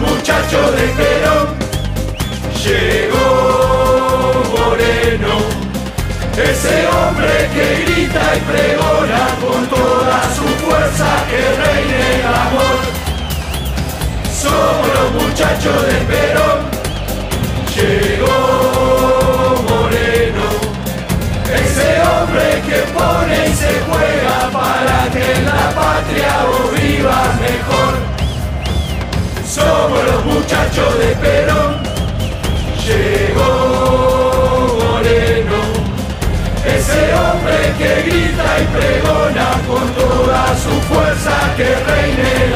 muchachos de Perón. Llegó Moreno, ese hombre que grita y pregona con toda su fuerza que reine el amor. Somos los muchachos de Perón. Llegó Moreno, ese hombre que pone y se juega los muchachos de Perón. Llegó Moreno, ese hombre que grita y pregona con toda su fuerza que reine el